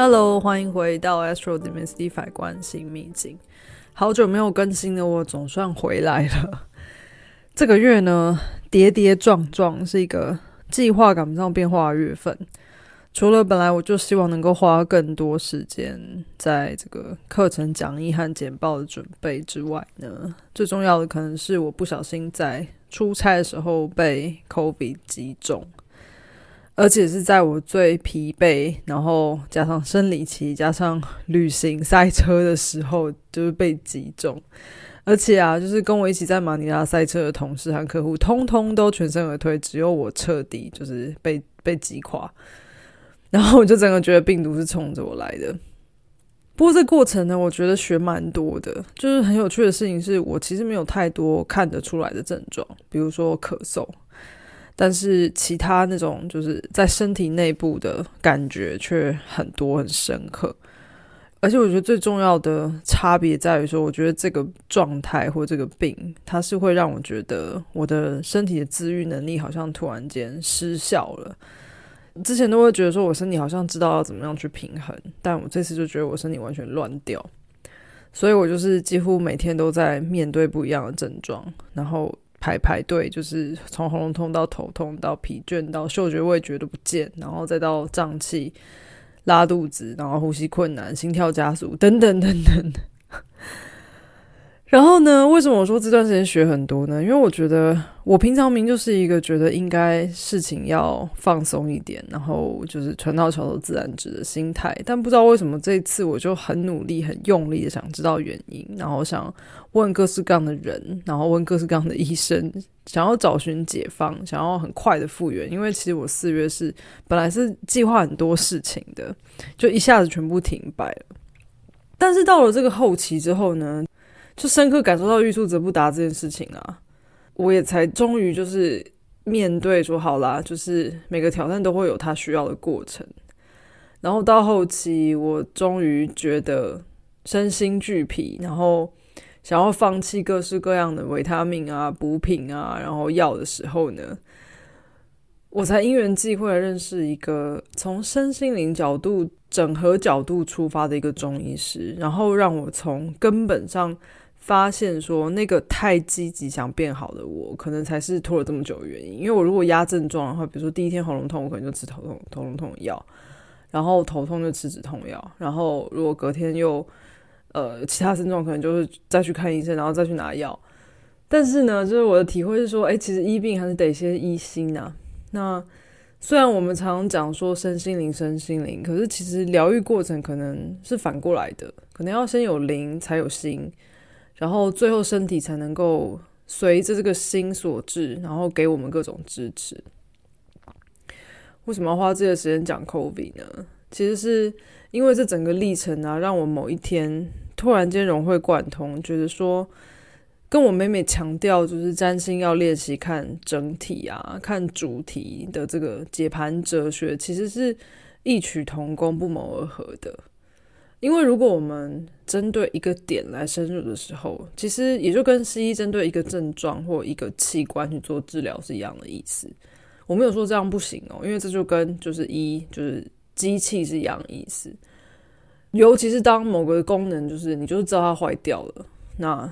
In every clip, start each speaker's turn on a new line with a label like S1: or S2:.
S1: Hello，欢迎回到 Astro Demystify 关心秘境。好久没有更新的我，总算回来了。这个月呢，跌跌撞撞，是一个计划赶不上变化的月份。除了本来我就希望能够花更多时间在这个课程讲义和简报的准备之外呢，最重要的可能是我不小心在出差的时候被 COVID 击中。而且是在我最疲惫，然后加上生理期，加上旅行赛车的时候，就是被击中。而且啊，就是跟我一起在马尼拉赛车的同事和客户，通通都全身而退，只有我彻底就是被被击垮。然后我就整个觉得病毒是冲着我来的。不过这过程呢，我觉得学蛮多的。就是很有趣的事情是，我其实没有太多看得出来的症状，比如说咳嗽。但是其他那种就是在身体内部的感觉却很多很深刻，而且我觉得最重要的差别在于说，我觉得这个状态或这个病，它是会让我觉得我的身体的自愈能力好像突然间失效了。之前都会觉得说我身体好像知道要怎么样去平衡，但我这次就觉得我身体完全乱掉，所以我就是几乎每天都在面对不一样的症状，然后。排排队，就是从喉咙痛到头痛，到疲倦，到嗅觉味觉都不见，然后再到胀气、拉肚子，然后呼吸困难、心跳加速，等等等等。然后呢？为什么我说这段时间学很多呢？因为我觉得我平常明就是一个觉得应该事情要放松一点，然后就是船到桥头自然直的心态。但不知道为什么这一次我就很努力、很用力的想知道原因，然后想问各式各样的人，然后问各式各样的医生，想要找寻解放，想要很快的复原。因为其实我四月是本来是计划很多事情的，就一下子全部停摆了。但是到了这个后期之后呢？就深刻感受到欲速则不达这件事情啊，我也才终于就是面对说好啦，就是每个挑战都会有它需要的过程。然后到后期，我终于觉得身心俱疲，然后想要放弃各式各样的维他命啊、补品啊，然后药的时候呢，我才因缘际会认识一个从身心灵角度整合角度出发的一个中医师，然后让我从根本上。发现说那个太积极想变好的我，可能才是拖了这么久的原因。因为我如果压症状的话，比如说第一天喉咙痛，我可能就吃头痛头痛药，然后头痛就吃止痛药，然后如果隔天又呃其他症状，可能就是再去看医生，然后再去拿药。但是呢，就是我的体会是说，哎，其实医病还是得先医心呐。那虽然我们常常讲说身心灵身心灵，可是其实疗愈过程可能是反过来的，可能要先有灵才有心。然后最后身体才能够随着这个心所致，然后给我们各种支持。为什么要花这个时间讲 COVID 呢？其实是因为这整个历程啊，让我某一天突然间融会贯通，觉得说跟我每每强调就是占星要练习看整体啊，看主题的这个解盘哲学，其实是异曲同工、不谋而合的。因为如果我们针对一个点来深入的时候，其实也就跟西医针对一个症状或一个器官去做治疗是一样的意思。我没有说这样不行哦，因为这就跟就是医就是机器是一样的意思。尤其是当某个功能就是你就是知道它坏掉了，那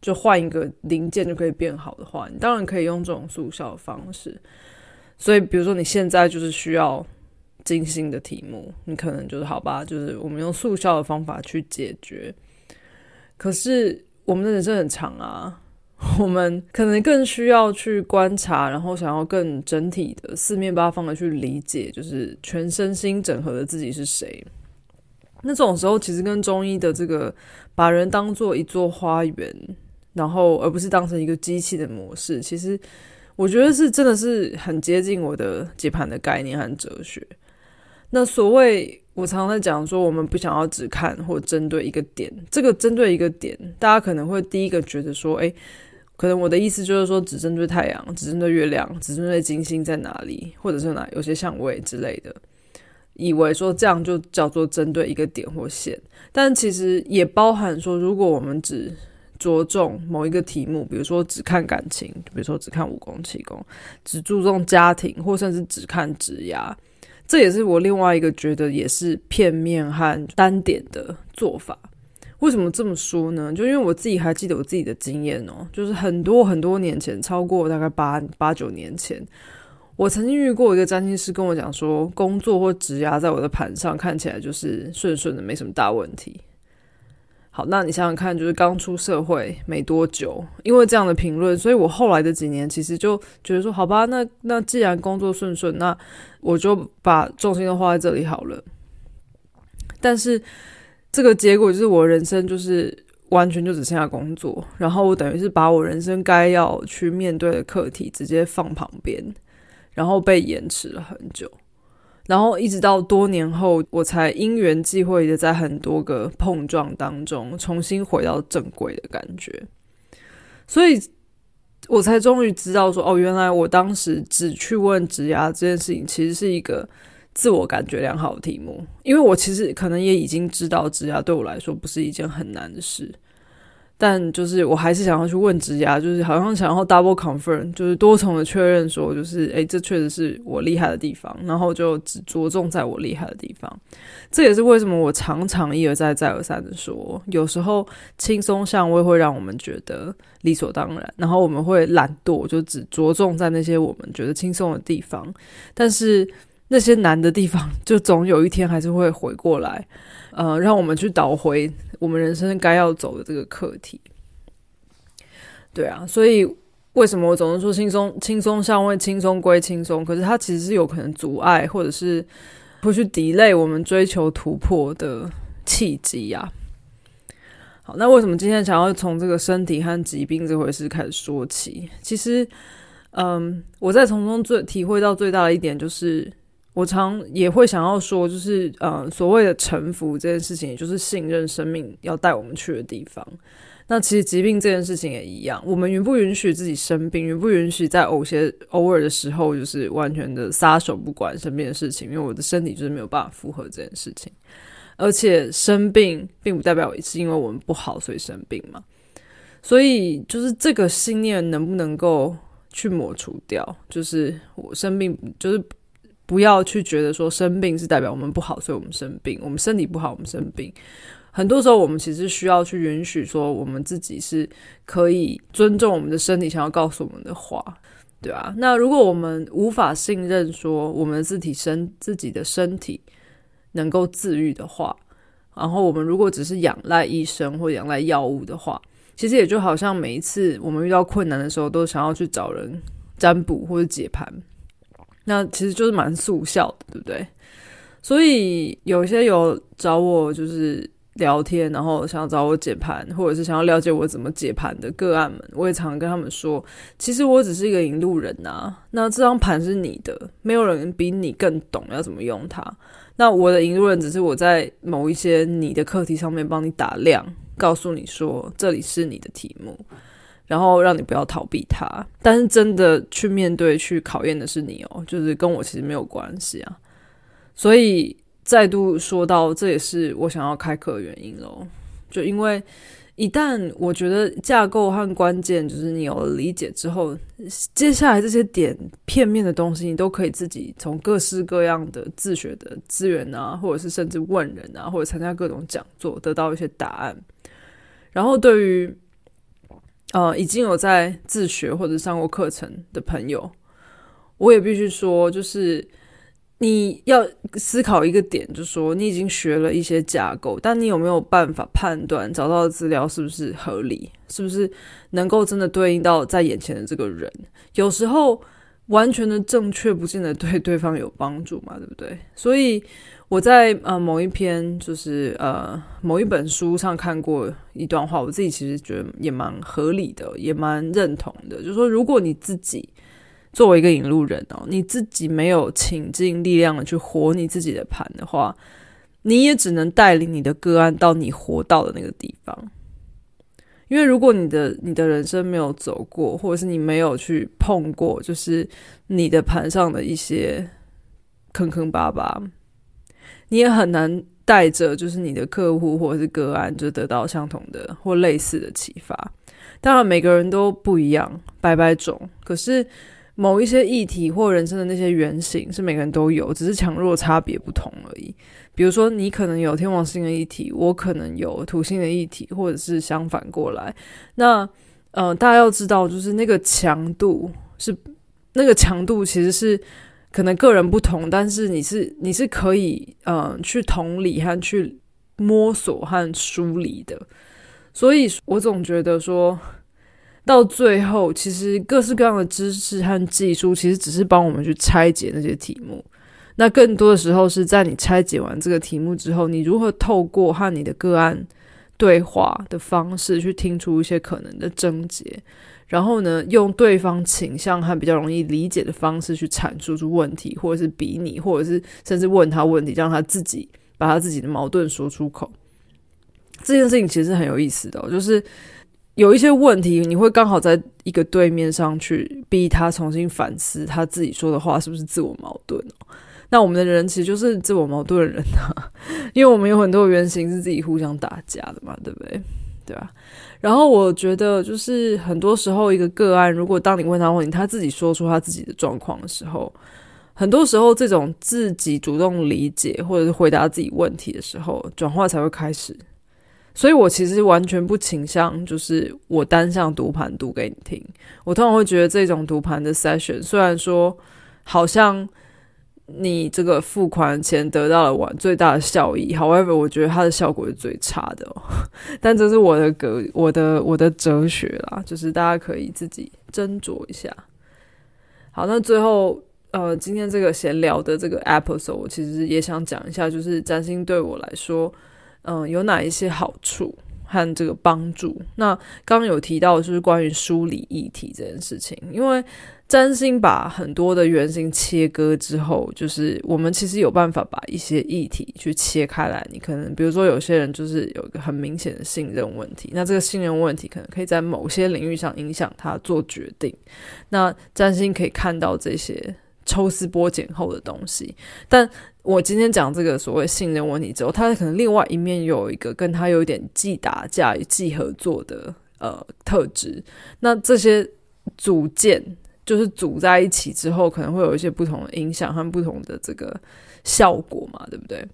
S1: 就换一个零件就可以变好的话，你当然可以用这种速效的方式。所以，比如说你现在就是需要。精心的题目，你可能就是好吧，就是我们用速效的方法去解决。可是我们的人生很长啊，我们可能更需要去观察，然后想要更整体的、四面八方的去理解，就是全身心整合的自己是谁。那这种时候，其实跟中医的这个把人当做一座花园，然后而不是当成一个机器的模式，其实我觉得是真的是很接近我的解盘的概念和哲学。那所谓我常常在讲说，我们不想要只看或针对一个点。这个针对一个点，大家可能会第一个觉得说，哎，可能我的意思就是说，只针对太阳，只针对月亮，只针对金星在哪里，或者是哪有些相位之类的，以为说这样就叫做针对一个点或线。但其实也包含说，如果我们只着重某一个题目，比如说只看感情，比如说只看武功气功，只注重家庭，或甚至只看职涯。这也是我另外一个觉得也是片面和单点的做法。为什么这么说呢？就因为我自己还记得我自己的经验哦，就是很多很多年前，超过大概八八九年前，我曾经遇过一个占星师跟我讲说，工作或职涯在我的盘上看起来就是顺顺的，没什么大问题。好，那你想想看，就是刚出社会没多久，因为这样的评论，所以我后来的几年其实就觉得说，好吧，那那既然工作顺顺，那我就把重心都花在这里好了。但是这个结果就是我人生就是完全就只剩下工作，然后我等于是把我人生该要去面对的课题直接放旁边，然后被延迟了很久。然后一直到多年后，我才因缘际会的在很多个碰撞当中重新回到正轨的感觉，所以我才终于知道说，哦，原来我当时只去问职涯这件事情，其实是一个自我感觉良好的题目，因为我其实可能也已经知道职涯对我来说不是一件很难的事。但就是我还是想要去问职涯，就是好像想要 double confirm，就是多重的确认说，就是诶，这确实是我厉害的地方，然后就只着重在我厉害的地方。这也是为什么我常常一而再再而三的说，有时候轻松相位会让我们觉得理所当然，然后我们会懒惰，就只着重在那些我们觉得轻松的地方，但是那些难的地方，就总有一天还是会回过来。呃，让我们去倒回我们人生该要走的这个课题。对啊，所以为什么我总是说轻松、轻松相位、轻松归轻松，可是它其实是有可能阻碍，或者是会去 delay 我们追求突破的契机呀。好，那为什么今天想要从这个身体和疾病这回事开始说起？其实，嗯，我在从中最体会到最大的一点就是。我常也会想要说，就是呃，所谓的臣服这件事情，也就是信任生命要带我们去的地方。那其实疾病这件事情也一样，我们允不允许自己生病，允不允许在偶些偶尔的时候，就是完全的撒手不管身边的事情，因为我的身体就是没有办法负荷这件事情。而且生病并不代表是因为我们不好所以生病嘛。所以就是这个信念能不能够去抹除掉？就是我生病就是。不要去觉得说生病是代表我们不好，所以我们生病。我们身体不好，我们生病。很多时候，我们其实需要去允许说，我们自己是可以尊重我们的身体想要告诉我们的话，对吧？那如果我们无法信任说我们自体身自己的身体能够自愈的话，然后我们如果只是仰赖医生或仰赖药物的话，其实也就好像每一次我们遇到困难的时候，都想要去找人占卜或者解盘。那其实就是蛮速效的，对不对？所以有些有找我就是聊天，然后想要找我解盘，或者是想要了解我怎么解盘的个案们，我也常跟他们说，其实我只是一个引路人呐。那这张盘是你的，没有人比你更懂要怎么用它。那我的引路人只是我在某一些你的课题上面帮你打量，告诉你说这里是你的题目。然后让你不要逃避它，但是真的去面对、去考验的是你哦，就是跟我其实没有关系啊。所以再度说到，这也是我想要开课的原因喽。就因为一旦我觉得架构和关键就是你有了理解之后，接下来这些点片面的东西，你都可以自己从各式各样的自学的资源啊，或者是甚至问人啊，或者参加各种讲座，得到一些答案。然后对于呃，已经有在自学或者上过课程的朋友，我也必须说，就是你要思考一个点，就是说你已经学了一些架构，但你有没有办法判断找到的资料是不是合理，是不是能够真的对应到在眼前的这个人？有时候完全的正确不见得对对方有帮助嘛，对不对？所以。我在呃某一篇就是呃某一本书上看过一段话，我自己其实觉得也蛮合理的，也蛮认同的。就是说，如果你自己作为一个引路人哦，你自己没有倾尽力量的去活你自己的盘的话，你也只能带领你的个案到你活到的那个地方。因为如果你的你的人生没有走过，或者是你没有去碰过，就是你的盘上的一些坑坑巴巴。你也很难带着就是你的客户或者是个案，就得到相同的或类似的启发。当然，每个人都不一样，百百种。可是某一些议题或人生的那些原型是每个人都有，只是强弱差别不同而已。比如说，你可能有天王星的议题，我可能有土星的议题，或者是相反过来。那呃，大家要知道，就是那个强度是那个强度，其实是可能个人不同，但是你是你是可以呃去同理和去摸索和梳理的。所以我总觉得说。到最后，其实各式各样的知识和技术，其实只是帮我们去拆解那些题目。那更多的时候是在你拆解完这个题目之后，你如何透过和你的个案对话的方式，去听出一些可能的症结，然后呢，用对方倾向和比较容易理解的方式去阐述出问题，或者是比拟，或者是甚至问他问题，让他自己把他自己的矛盾说出口。这件事情其实很有意思的，就是。有一些问题，你会刚好在一个对面上去逼他重新反思他自己说的话是不是自我矛盾哦。那我们的人其实就是自我矛盾的人啊，因为我们有很多原型是自己互相打架的嘛，对不对？对吧？然后我觉得就是很多时候一个个案，如果当你问他问题，他自己说出他自己的状况的时候，很多时候这种自己主动理解或者是回答自己问题的时候，转化才会开始。所以，我其实完全不倾向，就是我单向读盘读给你听。我通常会觉得这种读盘的 session，虽然说好像你这个付款钱得到了完最大的效益，however，我觉得它的效果是最差的。但这是我的格，我的我的哲学啦，就是大家可以自己斟酌一下。好，那最后，呃，今天这个闲聊的这个 episode，我其实也想讲一下，就是占星对我来说。嗯，有哪一些好处和这个帮助？那刚刚有提到就是关于梳理议题这件事情，因为占星把很多的原型切割之后，就是我们其实有办法把一些议题去切开来。你可能比如说有些人就是有一个很明显的信任问题，那这个信任问题可能可以在某些领域上影响他做决定。那占星可以看到这些抽丝剥茧后的东西，但。我今天讲这个所谓信任问题之后，他可能另外一面有一个跟他有点既打架既合作的呃特质。那这些组件就是组在一起之后，可能会有一些不同的影响和不同的这个效果嘛，对不对？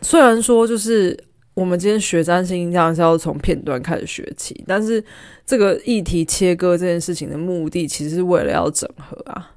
S1: 虽然说就是我们今天学占星这样是要从片段开始学起，但是这个议题切割这件事情的目的，其实是为了要整合啊。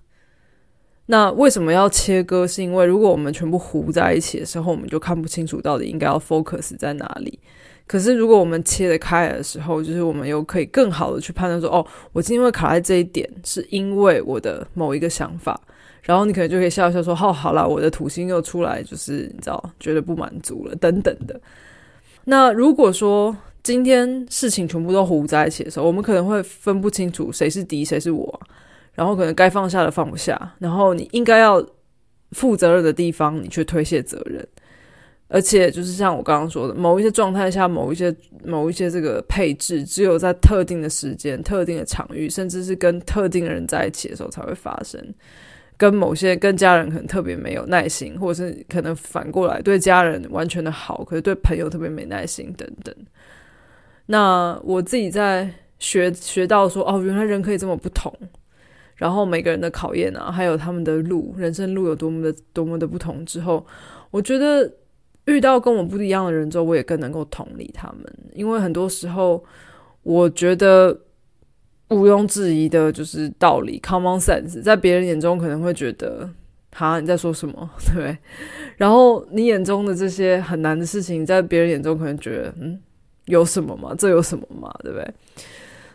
S1: 那为什么要切割？是因为如果我们全部糊在一起的时候，我们就看不清楚到底应该要 focus 在哪里。可是如果我们切得开的时候，就是我们又可以更好的去判断说，哦，我今天会卡在这一点，是因为我的某一个想法。然后你可能就可以笑笑说，哦，好了，我的土星又出来，就是你知道，觉得不满足了等等的。那如果说今天事情全部都糊在一起的时候，我们可能会分不清楚谁是敌，谁是我。然后可能该放下的放不下，然后你应该要负责任的地方，你却推卸责任，而且就是像我刚刚说的，某一些状态下，某一些某一些这个配置，只有在特定的时间、特定的场域，甚至是跟特定的人在一起的时候才会发生。跟某些跟家人可能特别没有耐心，或者是可能反过来对家人完全的好，可是对朋友特别没耐心等等。那我自己在学学到说，哦，原来人可以这么不同。然后每个人的考验啊，还有他们的路，人生路有多么的多么的不同之后，我觉得遇到跟我不一样的人之后，我也更能够同理他们。因为很多时候，我觉得毋庸置疑的就是道理，common sense，在别人眼中可能会觉得，哈，你在说什么，对 不对？然后你眼中的这些很难的事情，在别人眼中可能觉得，嗯，有什么吗？这有什么吗？对不对？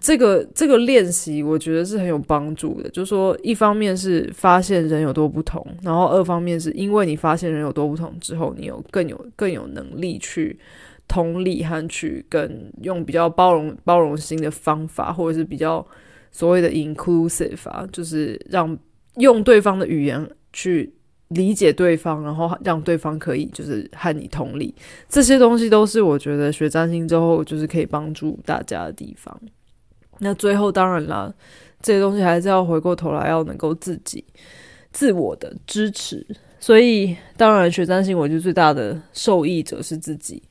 S1: 这个这个练习，我觉得是很有帮助的。就是说，一方面是发现人有多不同，然后二方面是因为你发现人有多不同之后，你有更有更有能力去同理和去跟用比较包容包容心的方法，或者是比较所谓的 inclusive 啊，就是让用对方的语言去理解对方，然后让对方可以就是和你同理。这些东西都是我觉得学占星之后，就是可以帮助大家的地方。那最后当然了，这些东西还是要回过头来，要能够自己自我的支持。所以当然学占星，我就最大的受益者是自己。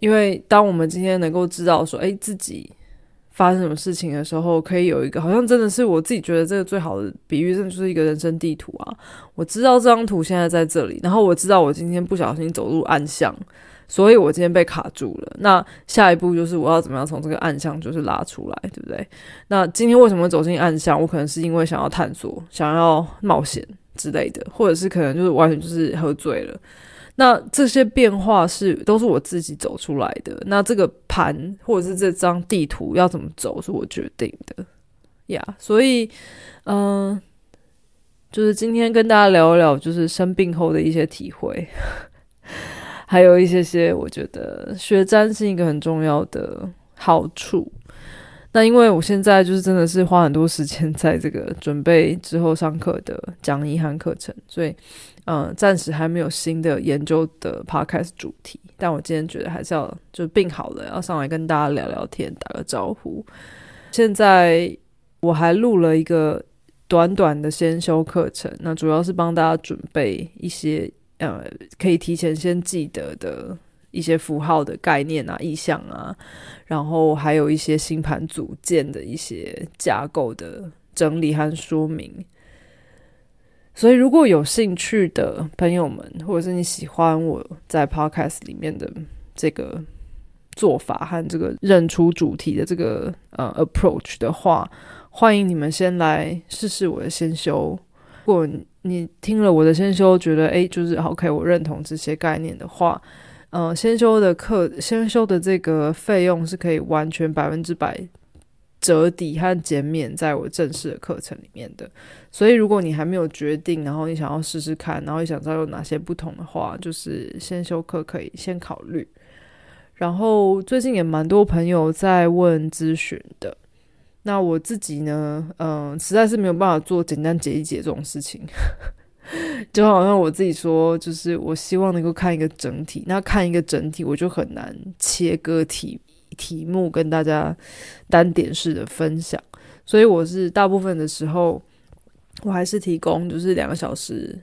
S1: 因为当我们今天能够知道说，哎，自己发生什么事情的时候，可以有一个好像真的是我自己觉得这个最好的比喻，真的就是一个人生地图啊。我知道这张图现在在这里，然后我知道我今天不小心走入暗巷，所以我今天被卡住了。那下一步就是我要怎么样从这个暗箱就是拉出来，对不对？那今天为什么走进暗箱？我可能是因为想要探索、想要冒险之类的，或者是可能就是完全就是喝醉了。那这些变化是都是我自己走出来的。那这个盘或者是这张地图要怎么走，是我决定的呀。所以，嗯，就是今天跟大家聊一聊，就是生病后的一些体会，还有一些些我觉得学占是一个很重要的好处。那因为我现在就是真的是花很多时间在这个准备之后上课的讲义和课程，所以嗯，暂时还没有新的研究的 podcast 主题。但我今天觉得还是要就病好了，要上来跟大家聊聊天，打个招呼。现在我还录了一个短短的先修课程，那主要是帮大家准备一些呃可以提前先记得的。一些符号的概念啊、意象啊，然后还有一些星盘组件的一些架构的整理和说明。所以，如果有兴趣的朋友们，或者是你喜欢我在 Podcast 里面的这个做法和这个认出主题的这个呃 approach 的话，欢迎你们先来试试我的先修。如果你听了我的先修，觉得诶，就是 OK，我认同这些概念的话。嗯，先修的课，先修的这个费用是可以完全百分之百折抵和减免在我正式的课程里面的。所以，如果你还没有决定，然后你想要试试看，然后你想知道有哪些不同的话，就是先修课可以先考虑。然后最近也蛮多朋友在问咨询的，那我自己呢，嗯，实在是没有办法做简单解一解这种事情。就好像我自己说，就是我希望能够看一个整体。那看一个整体，我就很难切割题题目跟大家单点式的分享。所以我是大部分的时候，我还是提供就是两个小时，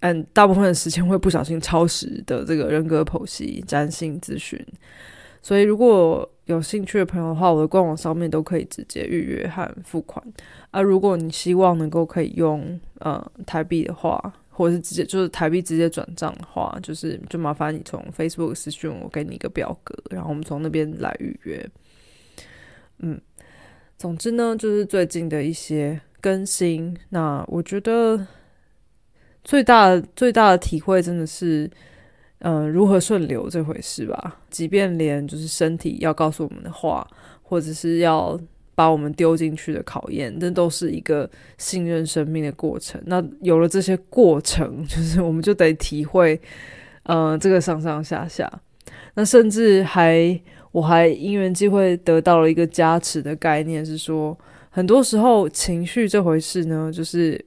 S1: 嗯，大部分的时间会不小心超时的这个人格剖析、占星咨询。所以如果有兴趣的朋友的话，我的官网上面都可以直接预约和付款。啊，如果你希望能够可以用呃台币的话，或者是直接就是台币直接转账的话，就是就麻烦你从 Facebook 私讯我，给你一个表格，然后我们从那边来预约。嗯，总之呢，就是最近的一些更新，那我觉得最大最大的体会真的是。嗯，如何顺流这回事吧？即便连就是身体要告诉我们的话，或者是要把我们丢进去的考验，那都是一个信任生命的过程。那有了这些过程，就是我们就得体会，呃，这个上上下下。那甚至还，我还因缘机会得到了一个加持的概念，是说，很多时候情绪这回事呢，就是。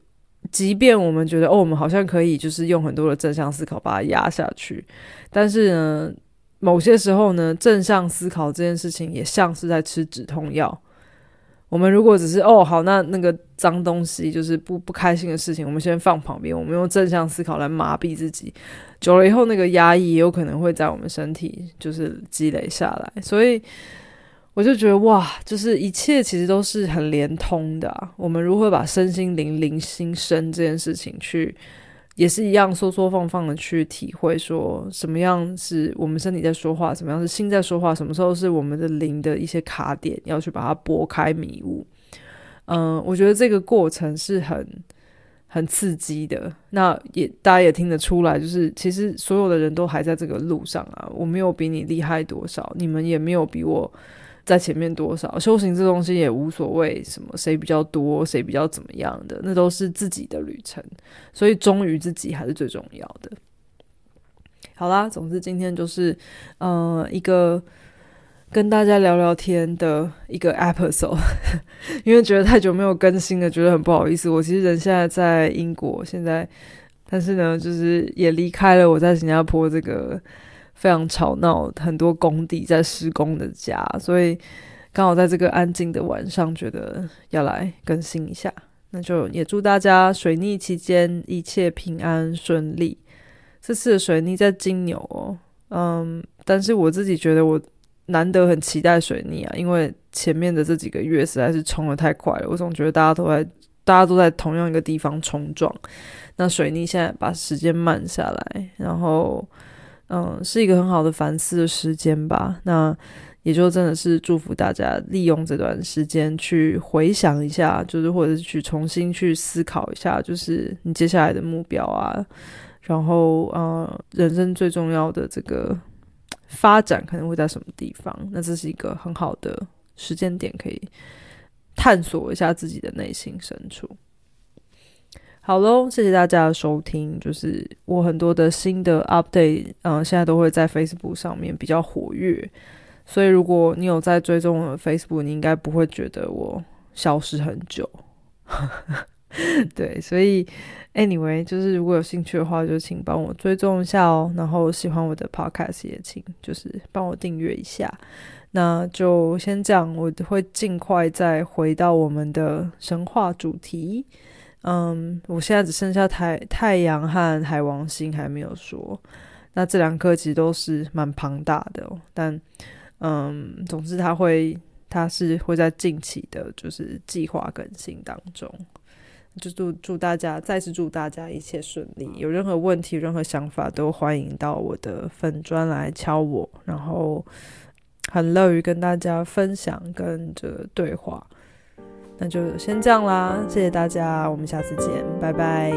S1: 即便我们觉得哦，我们好像可以就是用很多的正向思考把它压下去，但是呢，某些时候呢，正向思考这件事情也像是在吃止痛药。我们如果只是哦好，那那个脏东西就是不不开心的事情，我们先放旁边，我们用正向思考来麻痹自己，久了以后，那个压抑也有可能会在我们身体就是积累下来，所以。我就觉得哇，就是一切其实都是很连通的。我们如何把身心灵、灵心身这件事情去，也是一样缩缩放放的去体会，说什么样是我们身体在说话，什么样是心在说话，什么时候是我们的灵的一些卡点，要去把它拨开迷雾。嗯，我觉得这个过程是很很刺激的。那也大家也听得出来，就是其实所有的人都还在这个路上啊。我没有比你厉害多少，你们也没有比我。在前面多少修行这东西也无所谓，什么谁比较多，谁比较怎么样的，那都是自己的旅程，所以忠于自己还是最重要的。好啦，总之今天就是呃一个跟大家聊聊天的一个 episode，因为觉得太久没有更新了，觉得很不好意思。我其实人现在在英国，现在但是呢，就是也离开了我在新加坡这个。非常吵闹，很多工地在施工的家，所以刚好在这个安静的晚上，觉得要来更新一下。那就也祝大家水逆期间一切平安顺利。这次的水逆在金牛哦，嗯，但是我自己觉得我难得很期待水逆啊，因为前面的这几个月实在是冲的太快了，我总觉得大家都在大家都在同样一个地方冲撞。那水逆现在把时间慢下来，然后嗯，是一个很好的反思的时间吧。那也就真的是祝福大家利用这段时间去回想一下，就是或者是去重新去思考一下，就是你接下来的目标啊，然后呃，人生最重要的这个。发展可能会在什么地方？那这是一个很好的时间点，可以探索一下自己的内心深处。好喽，谢谢大家的收听。就是我很多的新的 update，嗯，现在都会在 Facebook 上面比较活跃，所以如果你有在追踪我的 Facebook，你应该不会觉得我消失很久。对，所以。Anyway，就是如果有兴趣的话，就请帮我追踪一下哦。然后喜欢我的 Podcast 也请就是帮我订阅一下。那就先这样，我会尽快再回到我们的神话主题。嗯，我现在只剩下太太阳和海王星还没有说。那这两颗其实都是蛮庞大的，但嗯，总之它会，它是会在近期的，就是计划更新当中。就祝祝大家再次祝大家一切顺利。有任何问题、任何想法，都欢迎到我的粉砖来敲我，然后很乐于跟大家分享跟这对话。那就先这样啦，谢谢大家，我们下次见，拜拜。